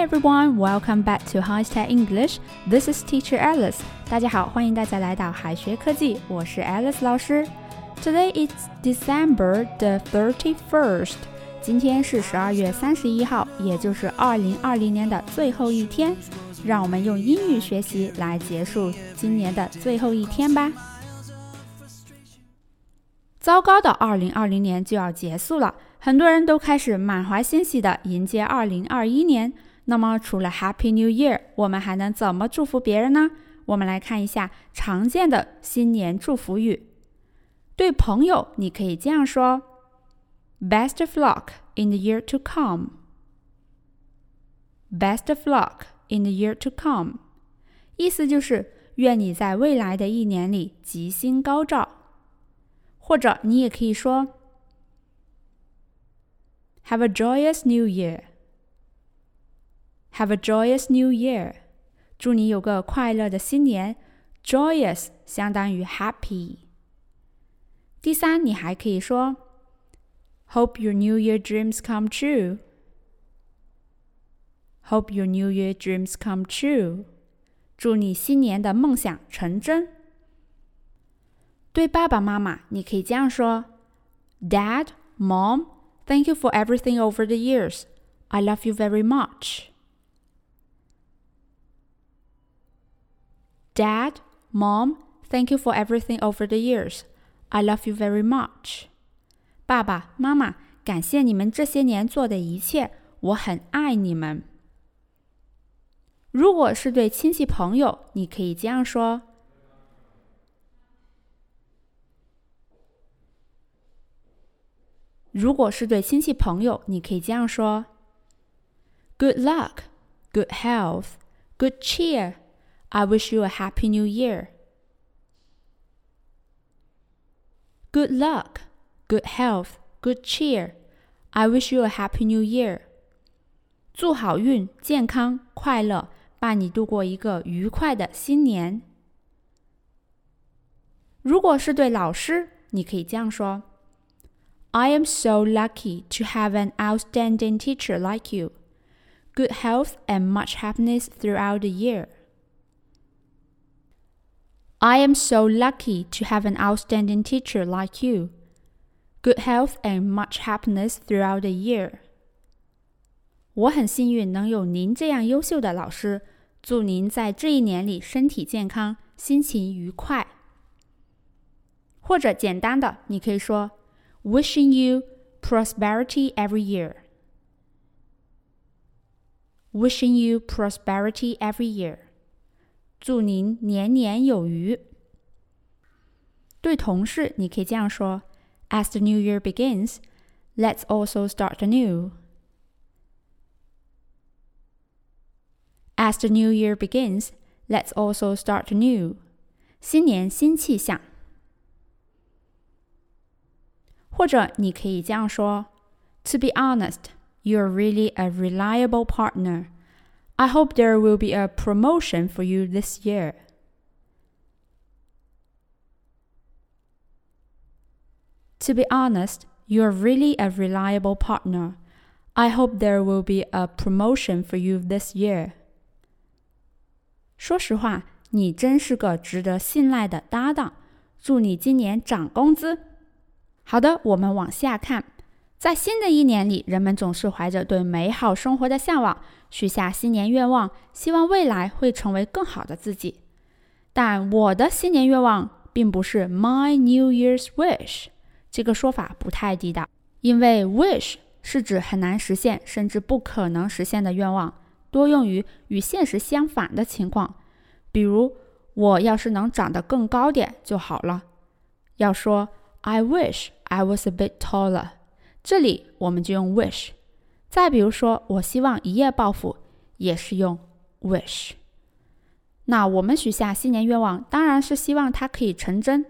Everyone, welcome back to High Tech English. This is Teacher Alice. 大家好，欢迎大家来到海学科技，我是 Alice 老师。Today is December the thirty-first. 今天是十二月三十一号，也就是二零二零年的最后一天。让我们用英语学习来结束今年的最后一天吧。糟糕的二零二零年就要结束了，很多人都开始满怀欣喜的迎接二零二一年。那么，除了 Happy New Year，我们还能怎么祝福别人呢？我们来看一下常见的新年祝福语。对朋友，你可以这样说：Best of luck in the year to come. Best of luck in the year to come，意思就是愿你在未来的一年里吉星高照。或者你也可以说：Have a joyous New Year. Have a joyous New Year. 祝你有个快乐的新年。Joyous 相当于 happy。第三，你还可以说：Hope your New Year dreams come true. Hope your New Year dreams come true. 祝你新年的梦想成真。对爸爸妈妈，你可以这样说：Dad, Mom, thank you for everything over the years. I love you very much. Dad, Mom, thank you for everything over the years. I love you very much. 爸爸妈妈，感谢你们这些年做的一切，我很爱你们。如果是对亲戚朋友，你可以这样说。如果是对亲戚朋友，你可以这样说：Good luck, good health, good cheer. I wish you a happy new year. Good luck, good health, good cheer. I wish you a happy new year. 祝好运、健康、快乐，伴你度过一个愉快的新年。如果是对老师，你可以这样说。I am so lucky to have an outstanding teacher like you. Good health and much happiness throughout the year. I am so lucky to have an outstanding teacher like you. Good health and much happiness throughout the year. 我很幸运能有您这样优秀的老师，祝您在这一年里身体健康，心情愉快。或者简单的，你可以说 Wishing you prosperity every year. Wishing you prosperity every year. 祝您年年有余。对同事，你可以这样说：As the new year begins, let's also start anew. As the new year begins, let's also start anew. 新年新气象。或者你可以这样说：To be honest, you're really a reliable partner. I hope there will be a promotion for you this year. To be honest, you're really a reliable partner. I hope there will be a promotion for you this year. 说实话，你真是个值得信赖的搭档。祝你今年涨工资。好的，我们往下看。 在新的一年里，人们总是怀着对美好生活的向往，许下新年愿望，希望未来会成为更好的自己。但我的新年愿望并不是 My New Year's Wish，这个说法不太地道，因为 wish 是指很难实现甚至不可能实现的愿望，多用于与现实相反的情况。比如，我要是能长得更高点就好了。要说 I wish。I was a bit taller。这里我们就用 wish。再比如说，我希望一夜暴富，也是用 wish。那我们许下新年愿望，当然是希望它可以成真。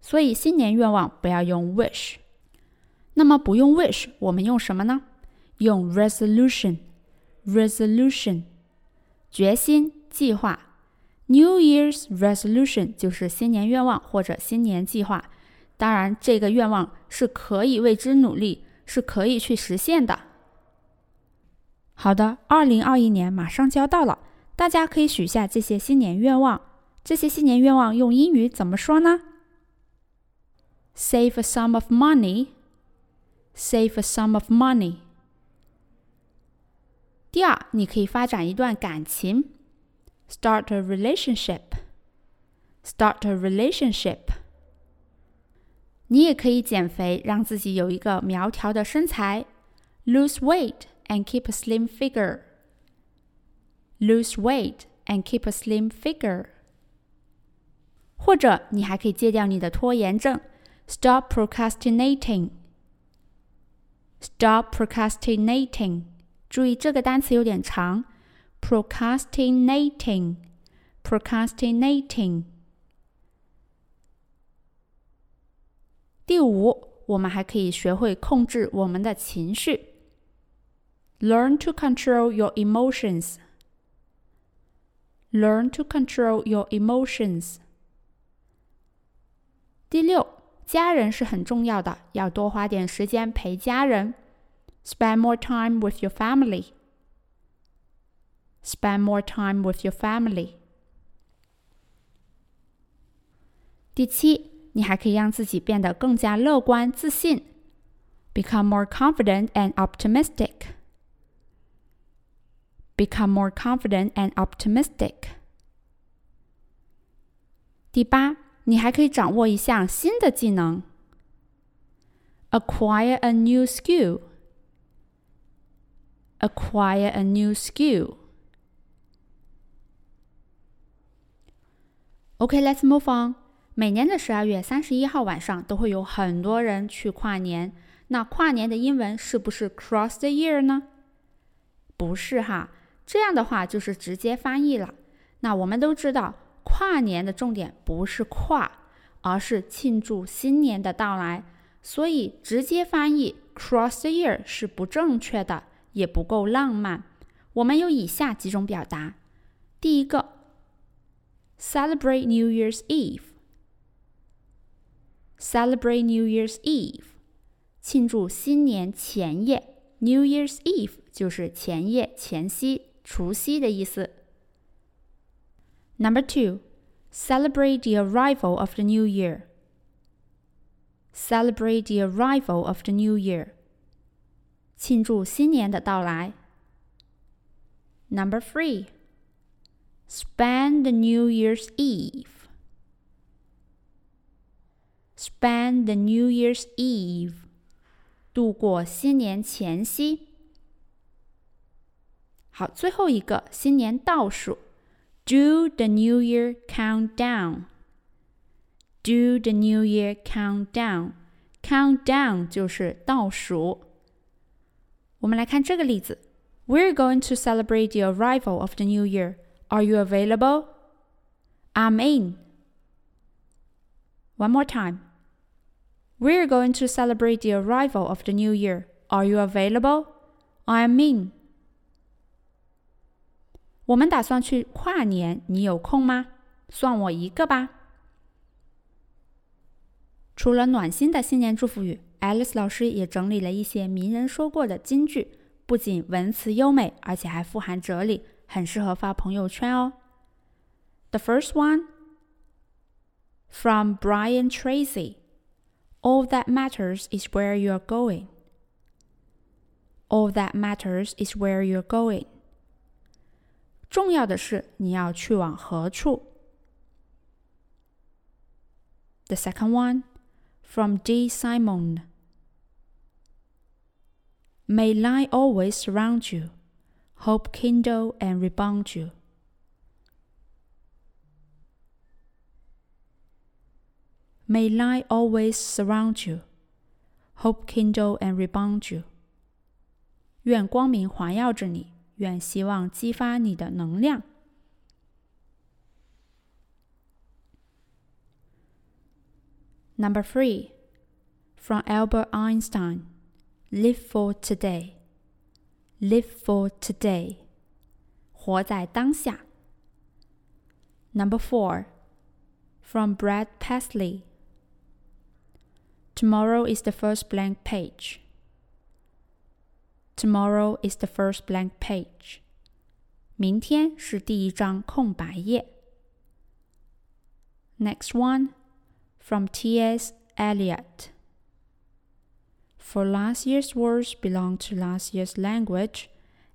所以新年愿望不要用 wish。那么不用 wish，我们用什么呢？用 resolution。resolution，决心、计划。New Year's resolution 就是新年愿望或者新年计划。当然，这个愿望是可以为之努力，是可以去实现的。好的，二零二一年马上就要到了，大家可以许下这些新年愿望。这些新年愿望用英语怎么说呢？Save a sum of money. Save a sum of money. 第二，你可以发展一段感情，start a relationship. Start a relationship. 你也可以减肥，让自己有一个苗条的身材，lose weight and keep a slim figure. Lose weight and keep a slim figure. 或者你还可以戒掉你的拖延症，stop procrastinating. Stop procrastinating. 注意这个单词有点长 Procrastinating. Procrastinating. 第五，我们还可以学会控制我们的情绪。Learn to control your emotions. Learn to control your emotions. 第六，家人是很重要的，要多花点时间陪家人。Spend more time with your family. Spend more time with your family. 第七， 你还可以让自己变得更加乐观、自信。Become more confident and optimistic become more confident and optimistic. 第八，你还可以掌握一项新的技能。Acquire a new skill. Acquire a new skill. Okay, let's move on. 每年的十二月三十一号晚上都会有很多人去跨年。那跨年的英文是不是 cross the year 呢？不是哈。这样的话就是直接翻译了。那我们都知道，跨年的重点不是跨，而是庆祝新年的到来。所以直接翻译 “cross the year” 是不正确的，也不够浪漫。我们有以下几种表达：第一个，celebrate New Year's Eve Eve，celebrate New Year's Eve，庆祝新年前夜。New Year's Eve 就是前夜、前夕。除夕的意思。Number two, celebrate the arrival of the new year. Celebrate the arrival of the new year. 庆祝新年的到来。Number three, spend the New Year's Eve. Spend the New Year's Eve. 度过新年前夕。好，最后一个新年倒数，Do the New Year countdown。Do the New Year countdown。Countdown 就是倒数。我们来看这个例子：We're going to celebrate the arrival of the new year. Are you available? I'm in. One more time. We're going to celebrate the arrival of the new year. Are you available? I'm in. 我们打算去跨年，你有空吗？算我一个吧。除了暖心的新年祝福语，Alice 老师也整理了一些名人说过的金句，不仅文词优美，而且还富含哲理，很适合发朋友圈哦。The first one from Brian Tracy: All that matters is where you are going. All that matters is where you're going. 重要的是你要去往何处。The second one from D. Simon. May light always surround you, hope kindle and rebound you. May light always surround you, hope kindle and rebound you. 愿光明环绕着你。愿希望激发你的能量。Number three, from Albert Einstein, live for today. Live for today. 活在当下。Number four, from Brad Paisley. Tomorrow is the first blank page. Tomorrow is the first blank page. 明天是第一张空白页。Next one from T.S. Eliot. For last year's words belong to last year's language,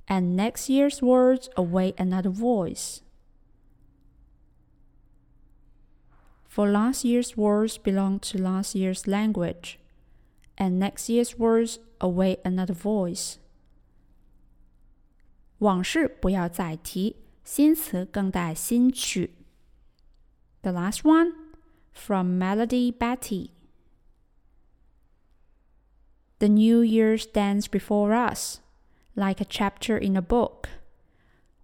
and next year's words await another voice. for last year's words belong to last year's language, and next year's words await another voice. 往事不要再提，新词更待新曲。The last one from Melody Beattie. The new year stands before us, like a chapter in a book,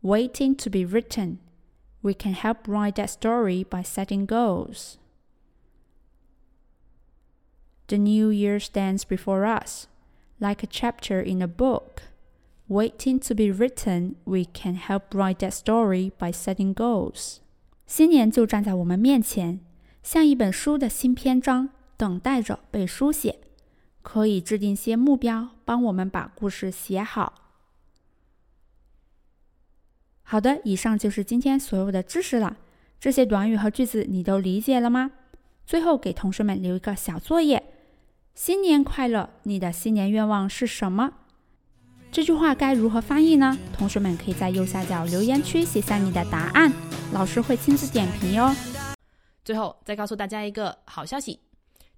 waiting to be written we can help write that story by setting goals. The new year stands before us, like a chapter in a book. Waiting to be written, we can help write that story by setting goals. 新年就站在我们面前，像一本书的新篇章，等待着被书写。可以制定些目标，帮我们把故事写好。 好的，以上就是今天所有的知识了。这些短语和句子你都理解了吗？最后给同学们留一个小作业：新年快乐！你的新年愿望是什么？这句话该如何翻译呢？同学们可以在右下角留言区写下你的答案，老师会亲自点评哟。最后再告诉大家一个好消息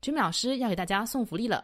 ，Jimmy 老师要给大家送福利了。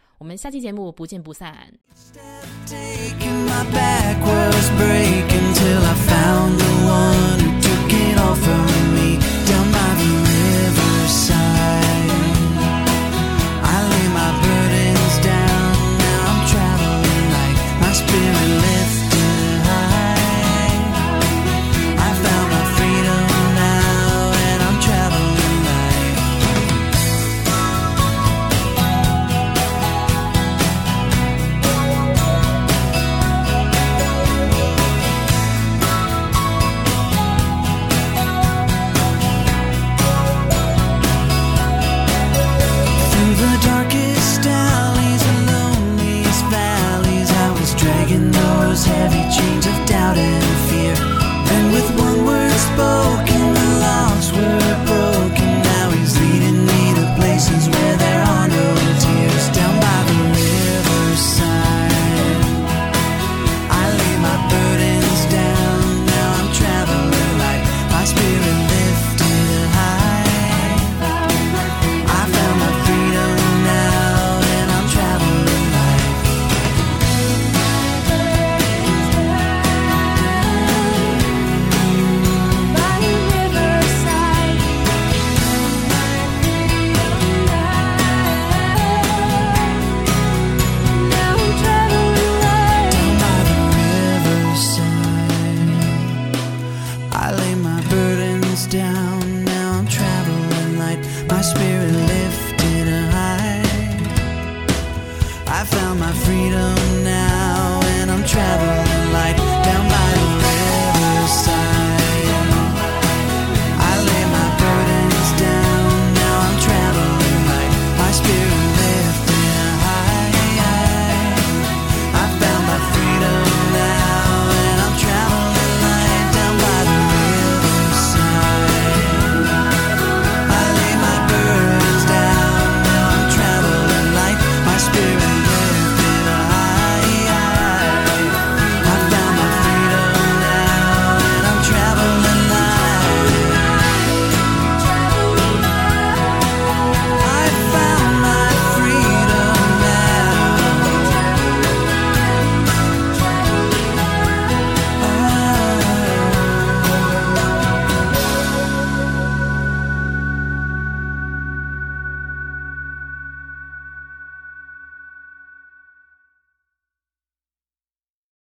我们下期节目不见不散。Taking my back